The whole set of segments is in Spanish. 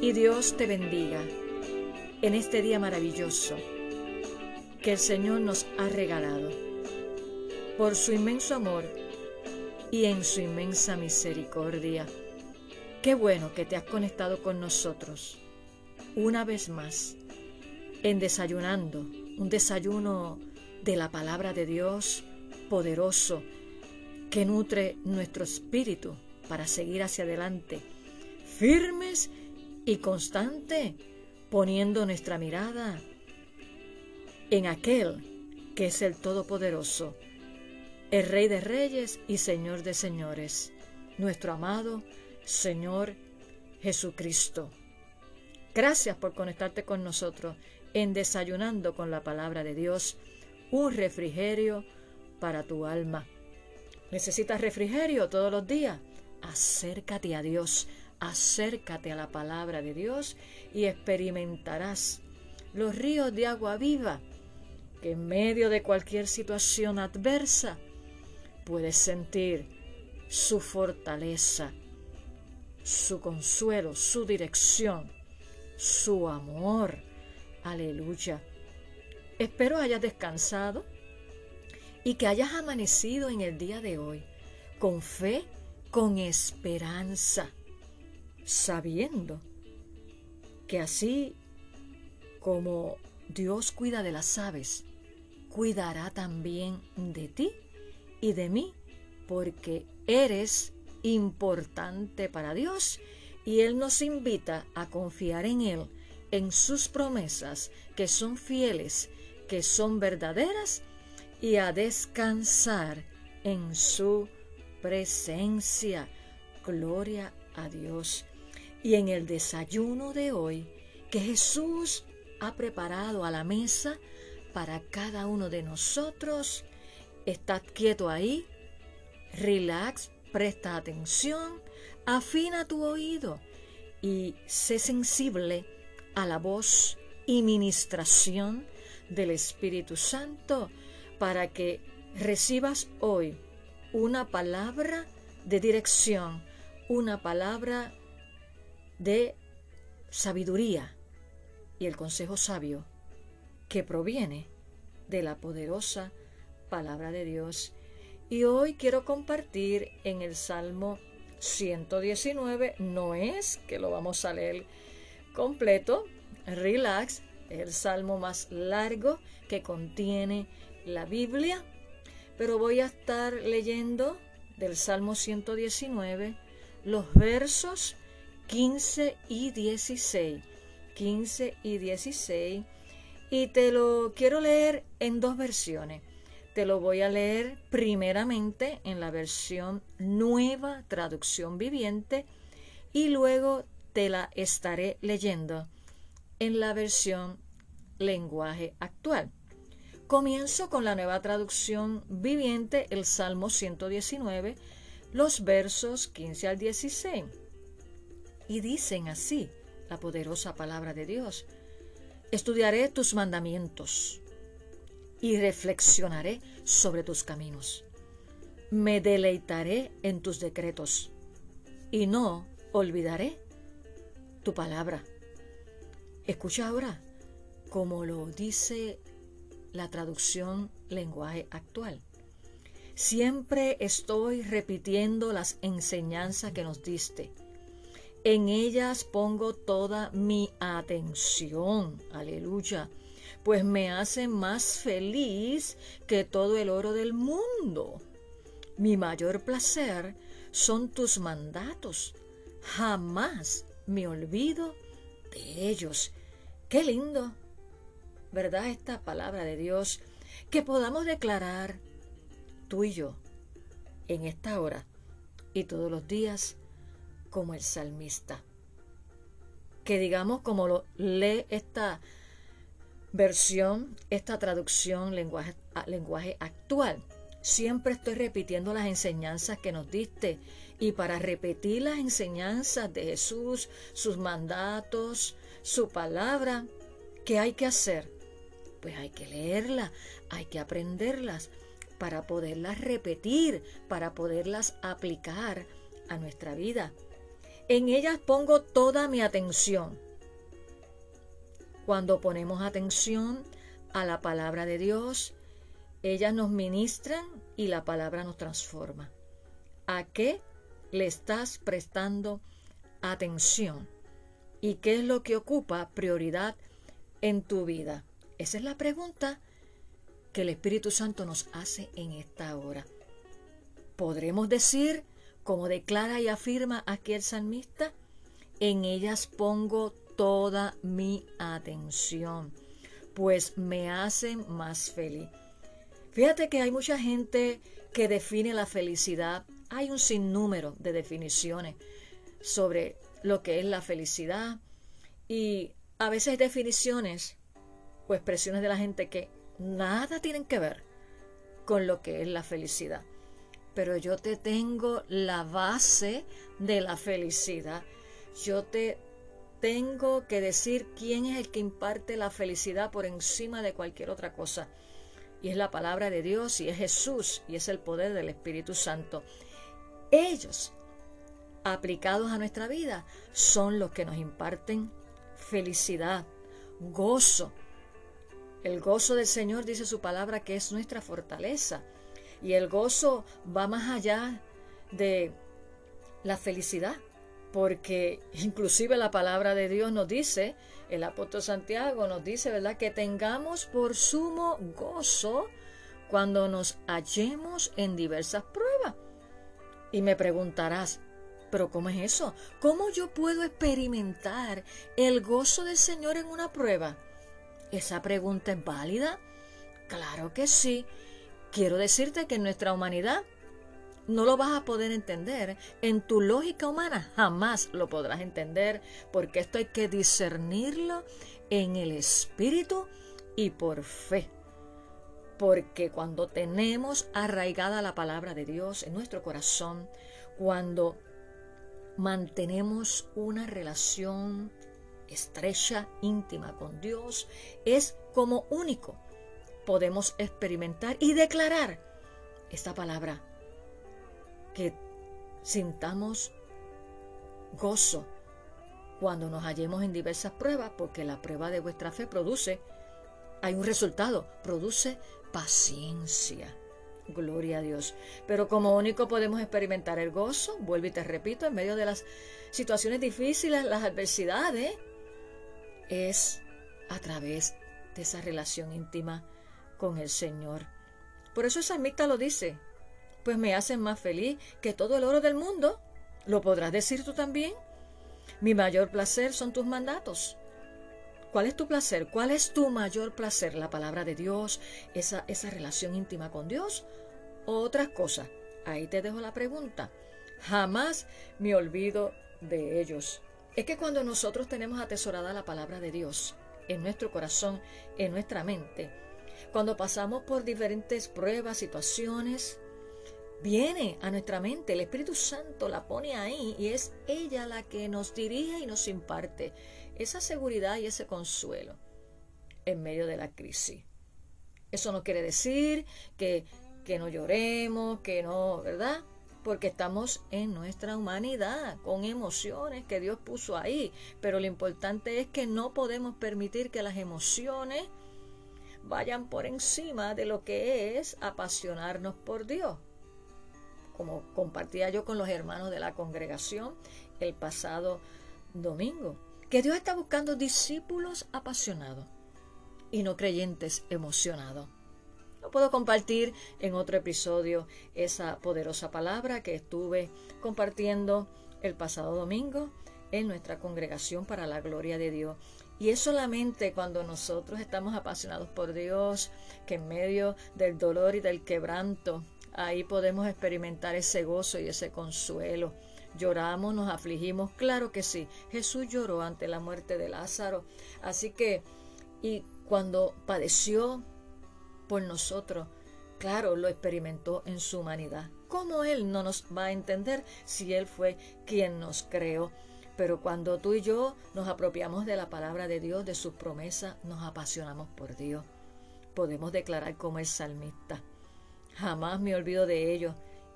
y Dios te bendiga en este día maravilloso que el Señor nos ha regalado. Por su inmenso amor y en su inmensa misericordia. Qué bueno que te has conectado con nosotros una vez más en desayunando, un desayuno de la palabra de Dios poderoso que nutre nuestro espíritu para seguir hacia adelante, firmes y constante, poniendo nuestra mirada en aquel que es el Todopoderoso, el Rey de Reyes y Señor de Señores, nuestro amado Señor Jesucristo. Gracias por conectarte con nosotros en Desayunando con la Palabra de Dios, un refrigerio para tu alma. ¿Necesitas refrigerio todos los días? Acércate a Dios, acércate a la palabra de Dios y experimentarás los ríos de agua viva que en medio de cualquier situación adversa puedes sentir su fortaleza, su consuelo, su dirección, su amor. Aleluya. Espero hayas descansado y que hayas amanecido en el día de hoy con fe, con esperanza, sabiendo que así como Dios cuida de las aves, cuidará también de ti y de mí, porque eres importante para Dios y Él nos invita a confiar en Él, en sus promesas, que son fieles, que son verdaderas, y a descansar en su presencia. Gloria a Dios. Y en el desayuno de hoy, que Jesús ha preparado a la mesa para cada uno de nosotros. Estad quieto ahí, relax, presta atención, afina tu oído y sé sensible a la voz y ministración del Espíritu Santo para que recibas hoy una palabra de dirección, una palabra de sabiduría y el consejo sabio que proviene de la poderosa palabra de Dios. Y hoy quiero compartir en el Salmo 119, no es que lo vamos a leer completo, relax, el salmo más largo que contiene la Biblia, pero voy a estar leyendo del Salmo 119 los versos 15 y 16 15 y 16 y te lo quiero leer en dos versiones. Te lo voy a leer primeramente en la versión nueva traducción viviente y luego te la estaré leyendo en la versión lenguaje actual. Comienzo con la nueva traducción viviente, el Salmo 119, los versos 15 al 16. Y dicen así, la poderosa palabra de Dios. Estudiaré tus mandamientos y reflexionaré sobre tus caminos. Me deleitaré en tus decretos y no olvidaré tu palabra. Escucha ahora como lo dice la traducción lenguaje actual. Siempre estoy repitiendo las enseñanzas que nos diste en ellas pongo toda mi atención. Aleluya. Pues me hacen más feliz que todo el oro del mundo. Mi mayor placer son tus mandatos. Jamás me olvido de ellos. Qué lindo, ¿verdad? Esta palabra de Dios que podamos declarar tú y yo en esta hora y todos los días como el salmista. que digamos como lo lee esta versión, esta traducción lenguaje, lenguaje actual. Siempre estoy repitiendo las enseñanzas que nos diste y para repetir las enseñanzas de Jesús, sus mandatos, su palabra, ¿qué hay que hacer? Pues hay que leerla, hay que aprenderlas para poderlas repetir, para poderlas aplicar a nuestra vida. En ellas pongo toda mi atención. Cuando ponemos atención a la palabra de Dios, ellas nos ministran y la palabra nos transforma. ¿A qué le estás prestando atención? ¿Y qué es lo que ocupa prioridad en tu vida? Esa es la pregunta que el Espíritu Santo nos hace en esta hora. Podremos decir, como declara y afirma aquí el salmista, en ellas pongo toda mi atención, pues me hacen más feliz. Fíjate que hay mucha gente que define la felicidad. Hay un sinnúmero de definiciones sobre lo que es la felicidad y a veces definiciones o expresiones de la gente que nada tienen que ver con lo que es la felicidad. Pero yo te tengo la base de la felicidad. Yo te tengo que decir quién es el que imparte la felicidad por encima de cualquier otra cosa. Y es la palabra de Dios y es Jesús y es el poder del Espíritu Santo. Ellos, aplicados a nuestra vida, son los que nos imparten felicidad, gozo, el gozo del Señor dice su palabra que es nuestra fortaleza. Y el gozo va más allá de la felicidad, porque inclusive la palabra de Dios nos dice, el apóstol Santiago nos dice, ¿verdad? Que tengamos por sumo gozo cuando nos hallemos en diversas pruebas. Y me preguntarás, ¿pero cómo es eso? ¿Cómo yo puedo experimentar el gozo del Señor en una prueba? ¿Esa pregunta es válida? Claro que sí. Quiero decirte que en nuestra humanidad no lo vas a poder entender. En tu lógica humana jamás lo podrás entender porque esto hay que discernirlo en el espíritu y por fe. Porque cuando tenemos arraigada la palabra de Dios en nuestro corazón, cuando mantenemos una relación estrecha, íntima con Dios, es como único podemos experimentar y declarar esta palabra, que sintamos gozo cuando nos hallemos en diversas pruebas, porque la prueba de vuestra fe produce, hay un resultado, produce paciencia. Gloria a Dios. Pero como único podemos experimentar el gozo, vuelvo y te repito, en medio de las situaciones difíciles, las adversidades, es a través de esa relación íntima con el Señor. Por eso el salmista lo dice, pues me hacen más feliz que todo el oro del mundo. ¿Lo podrás decir tú también? Mi mayor placer son tus mandatos. ¿Cuál es tu placer? ¿Cuál es tu mayor placer? ¿La palabra de Dios? ¿Esa, esa relación íntima con Dios? ¿O otras cosas? Ahí te dejo la pregunta. Jamás me olvido de ellos. Es que cuando nosotros tenemos atesorada la palabra de Dios en nuestro corazón, en nuestra mente, cuando pasamos por diferentes pruebas, situaciones, viene a nuestra mente, el Espíritu Santo la pone ahí y es ella la que nos dirige y nos imparte esa seguridad y ese consuelo en medio de la crisis. Eso no quiere decir que, que no lloremos, que no, ¿verdad? porque estamos en nuestra humanidad, con emociones que Dios puso ahí. Pero lo importante es que no podemos permitir que las emociones vayan por encima de lo que es apasionarnos por Dios. Como compartía yo con los hermanos de la congregación el pasado domingo, que Dios está buscando discípulos apasionados y no creyentes emocionados puedo compartir en otro episodio esa poderosa palabra que estuve compartiendo el pasado domingo en nuestra congregación para la gloria de Dios. Y es solamente cuando nosotros estamos apasionados por Dios que en medio del dolor y del quebranto, ahí podemos experimentar ese gozo y ese consuelo. lloramos, nos afligimos, claro que sí. Jesús lloró ante la muerte de Lázaro. Así que, y cuando padeció por nosotros, claro, lo experimentó en su humanidad. ¿Cómo Él no nos va a entender si Él fue quien nos creó? Pero cuando tú y yo nos apropiamos de la palabra de Dios, de sus promesas, nos apasionamos por Dios. Podemos declarar como el salmista. Jamás me olvido de ello.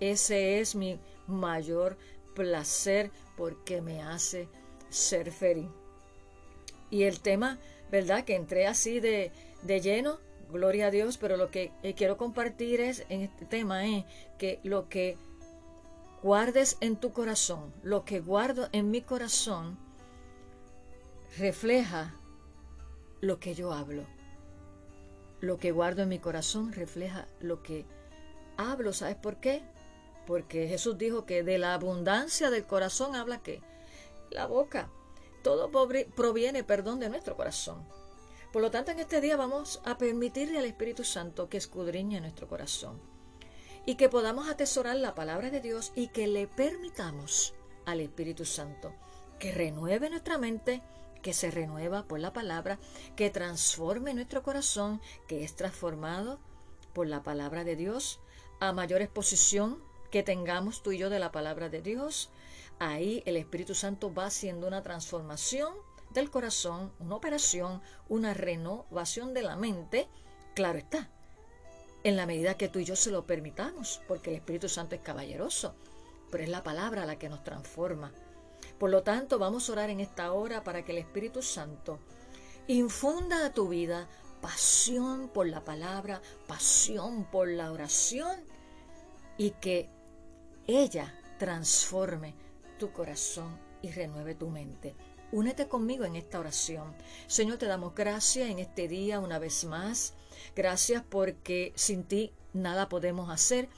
Ese es mi mayor placer porque me hace ser feliz. Y el tema, ¿verdad? Que entré así de, de lleno, gloria a Dios, pero lo que eh, quiero compartir es en este tema es que lo que guardes en tu corazón, lo que guardo en mi corazón, refleja lo que yo hablo. Lo que guardo en mi corazón refleja lo que hablo. ¿Sabes por qué? Porque Jesús dijo que de la abundancia del corazón habla que la boca. Todo proviene, perdón, de nuestro corazón. Por lo tanto, en este día vamos a permitirle al Espíritu Santo que escudriñe nuestro corazón y que podamos atesorar la palabra de Dios y que le permitamos al Espíritu Santo que renueve nuestra mente, que se renueva por la palabra, que transforme nuestro corazón, que es transformado por la palabra de Dios, a mayor exposición que tengamos tú y yo de la palabra de Dios, ahí el Espíritu Santo va haciendo una transformación del corazón, una operación, una renovación de la mente, claro está, en la medida que tú y yo se lo permitamos, porque el Espíritu Santo es caballeroso, pero es la palabra la que nos transforma. Por lo tanto, vamos a orar en esta hora para que el Espíritu Santo infunda a tu vida pasión por la palabra, pasión por la oración y que ella transforme tu corazón y renueve tu mente. Únete conmigo en esta oración. Señor, te damos gracias en este día una vez más. Gracias porque sin ti nada podemos hacer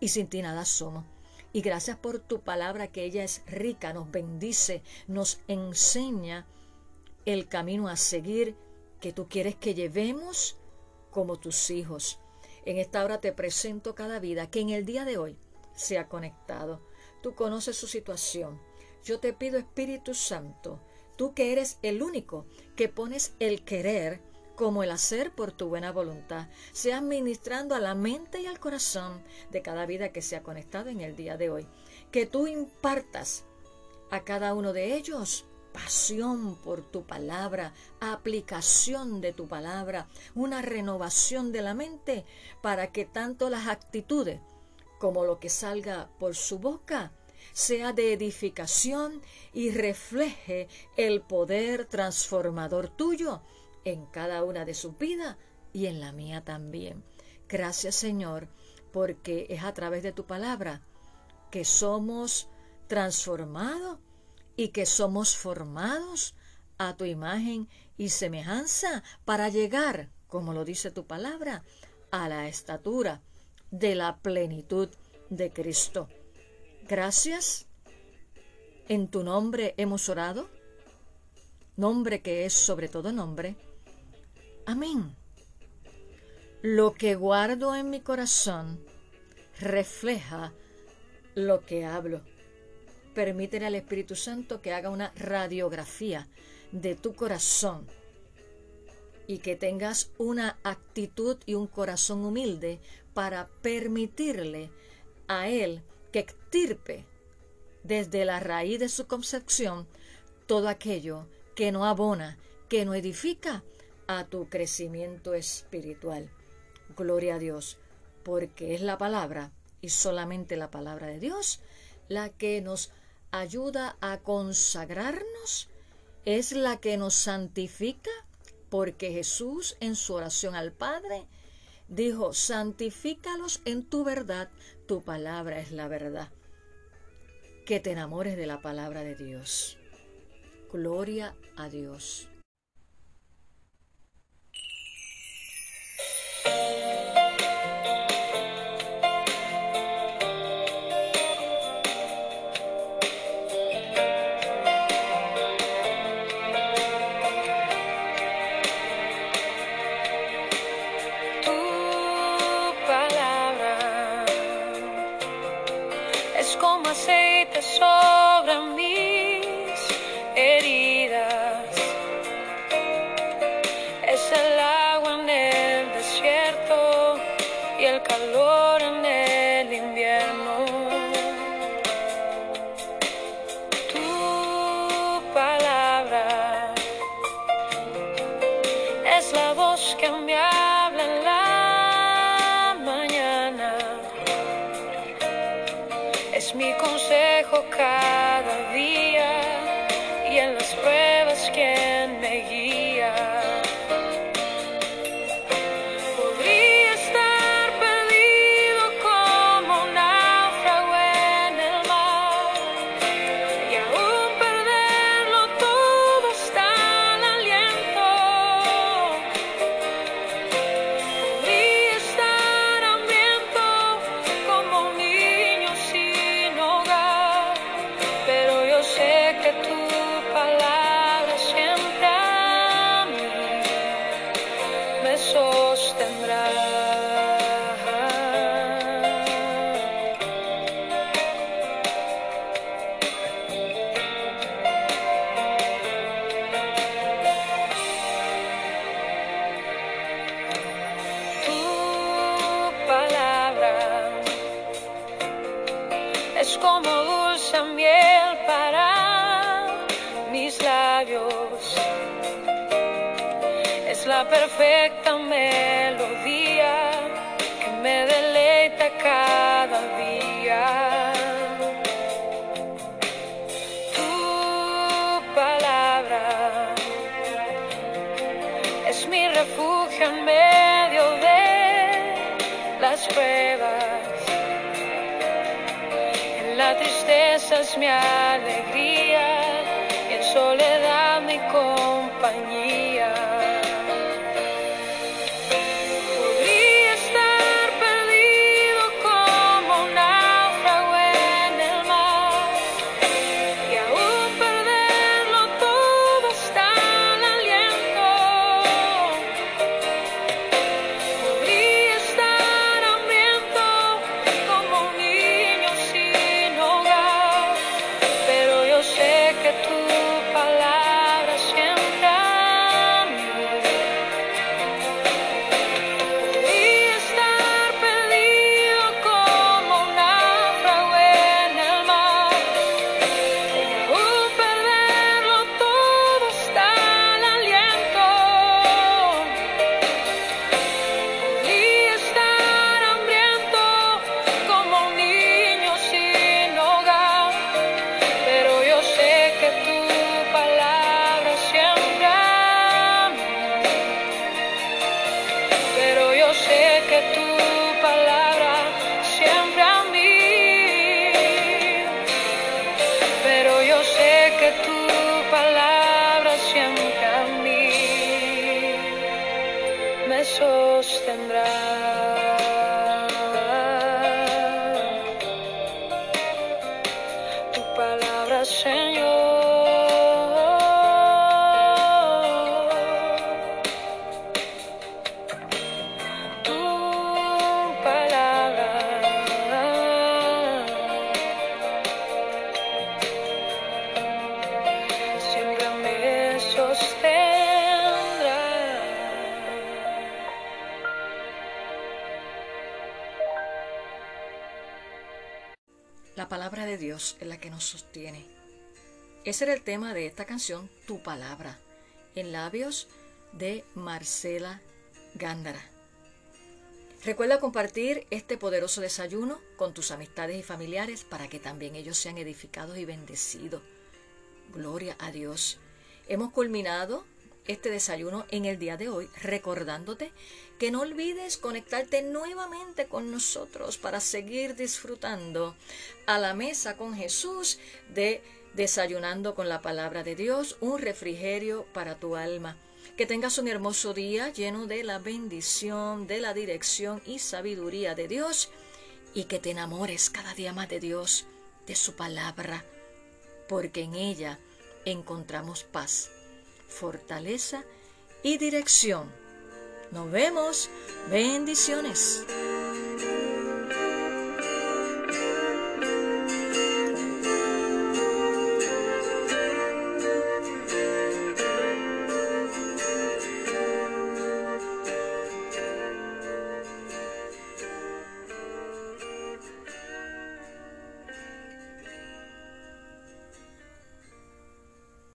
y sin ti nada somos. Y gracias por tu palabra que ella es rica, nos bendice, nos enseña el camino a seguir que tú quieres que llevemos como tus hijos. En esta hora te presento cada vida que en el día de hoy se ha conectado. Tú conoces su situación. Yo te pido, Espíritu Santo, tú que eres el único que pones el querer como el hacer por tu buena voluntad, sea ministrando a la mente y al corazón de cada vida que se ha conectado en el día de hoy. Que tú impartas a cada uno de ellos pasión por tu palabra, aplicación de tu palabra, una renovación de la mente para que tanto las actitudes como lo que salga por su boca sea de edificación y refleje el poder transformador tuyo en cada una de sus vidas y en la mía también. Gracias Señor, porque es a través de tu palabra que somos transformados y que somos formados a tu imagen y semejanza para llegar, como lo dice tu palabra, a la estatura de la plenitud de Cristo. Gracias. En tu nombre hemos orado, nombre que es sobre todo nombre. Amén. Lo que guardo en mi corazón refleja lo que hablo. Permítele al Espíritu Santo que haga una radiografía de tu corazón y que tengas una actitud y un corazón humilde para permitirle a Él que extirpe desde la raíz de su concepción todo aquello que no abona, que no edifica a tu crecimiento espiritual. Gloria a Dios, porque es la palabra y solamente la palabra de Dios la que nos ayuda a consagrarnos, es la que nos santifica, porque Jesús en su oración al Padre dijo, santifícalos en tu verdad, tu palabra es la verdad. Que te enamores de la palabra de Dios. Gloria a Dios. Y el calor en el invierno. Tu palabra es la voz que me habla en la mañana. Es mi consejo cada como dulce miel para mis labios. Es la perfecta melodía que me deleita cada día. Tu palabra es mi refugio en medio de las pruebas. La tristeza es mi alegría y en soledad mi compañía. Me sostendrá. Tu palabra, Señor. Dios es la que nos sostiene. Ese era el tema de esta canción, Tu palabra, en labios de Marcela Gándara. Recuerda compartir este poderoso desayuno con tus amistades y familiares para que también ellos sean edificados y bendecidos. Gloria a Dios. Hemos culminado este desayuno en el día de hoy recordándote que no olvides conectarte nuevamente con nosotros para seguir disfrutando a la mesa con Jesús de desayunando con la palabra de Dios, un refrigerio para tu alma. Que tengas un hermoso día lleno de la bendición, de la dirección y sabiduría de Dios y que te enamores cada día más de Dios, de su palabra, porque en ella encontramos paz, fortaleza y dirección. Nos vemos. Bendiciones.